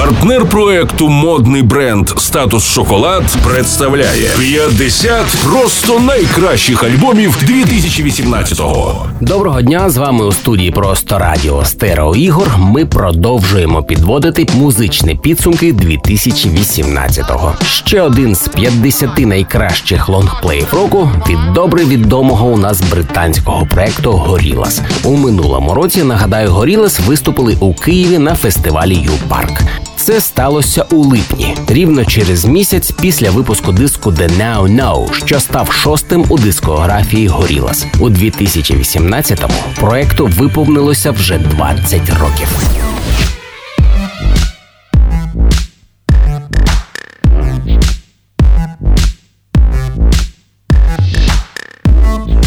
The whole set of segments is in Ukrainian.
Партнер проекту модний бренд Статус Шоколад представляє 50 просто найкращих альбомів 2018-го. Доброго дня! З вами у студії Просто Радіо Стерео Ігор. Ми продовжуємо підводити музичні підсумки 2018-го. Ще один з 50 найкращих лонгплеїв року від добре відомого у нас британського проекту Горілас. У минулому році нагадаю, Горілас виступили у Києві на фестивалі Ю Парк. Це сталося у липні, рівно через місяць після випуску диску The Now Know, що став шостим у дискографії Горілас. У 2018-му проекту виповнилося вже 20 років.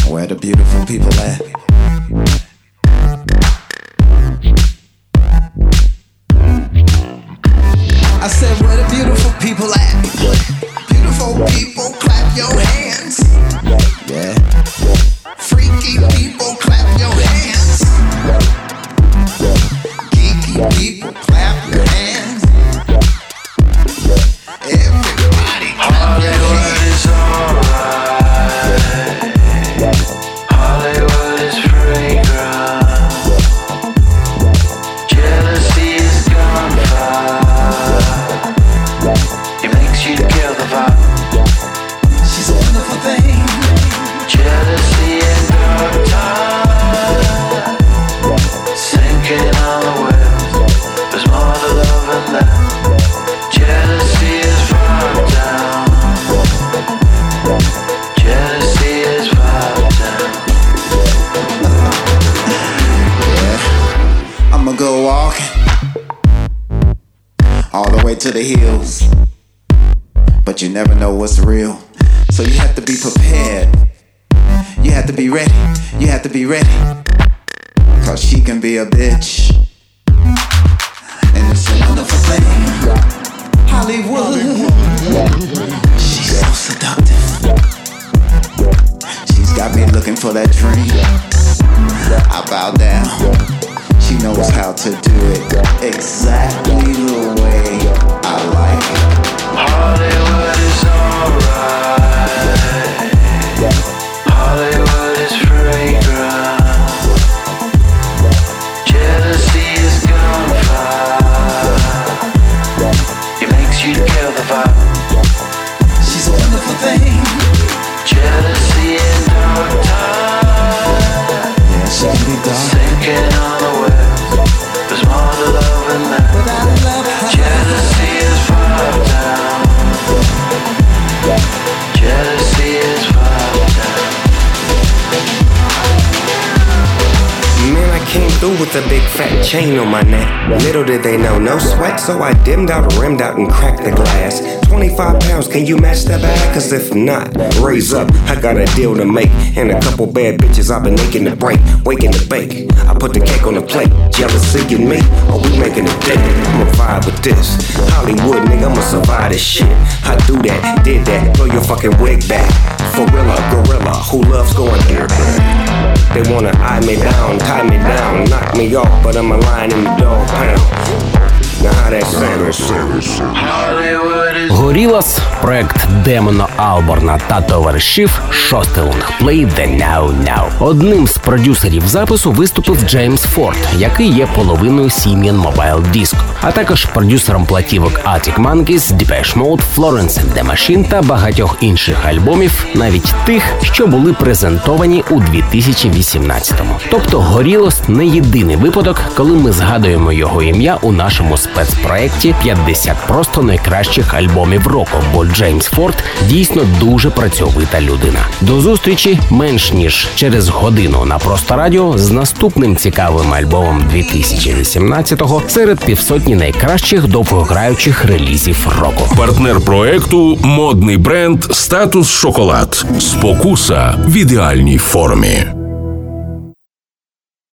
Where the beautiful people at? I said, where the beautiful people at? Beautiful people, clap your hands. Yeah. Freaky people, clap Go walking all the way to the hills. But you never know what's real. So you have to be prepared. You have to be ready. You have to be ready. Cause she can be a bitch. And it's a wonderful thing. Hollywood. She's so seductive. She's got me looking for that dream. I bow down. She knows how to do it exactly the way I like it. Hollywood is alright. Hollywood is fragrant. Jealousy is gunfire. It makes you kill the vibe. She's a wonderful thing. Jealousy in dark time. Yeah, she can be dark. Sinking on the web. Through with a big fat chain on my neck. Little did they know, no sweat, so I dimmed out, rimmed out, and cracked the glass. 25 pounds, can you match that bag? Cause if not, raise up, I got a deal to make. And a couple bad bitches I've been making to break, waking to bake. I put the cake on the plate, jealousy and me, or we making a date. I'ma vibe with this. Hollywood, nigga, I'ma survive this shit. I do that, did that, throw your fucking wig back. For Gorilla, gorilla, who loves going there? They wanna eye me down, tie me down, knock me off, but I'm a lion in the dog pound. Gorillaz, проект Деймона Албарна та товаришів, шостий лонгплей The Now Now. Одним з продюсерів запису виступив Джеймс Форд, який є половиною Simian Mobile Disco, а також продюсером платівок Arctic Monkeys, Depeche Mode, Florence and the Machine та багатьох інших альбомів, навіть тих, що були презентовані у 2018-му. Тобто Gorillaz не єдиний випадок, коли ми згадуємо його ім'я у нашому спецпроекті 50 просто найкращих альбомів року, бо Джеймс Форд дійсно дуже працьовита людина. До зустрічі менш ніж через годину на просто радіо з наступним цікавим альбомом 2018-го серед півсотні найкращих довгограючих релізів року. Партнер проекту модний бренд Статус Шоколад. Спокуса в ідеальній формі.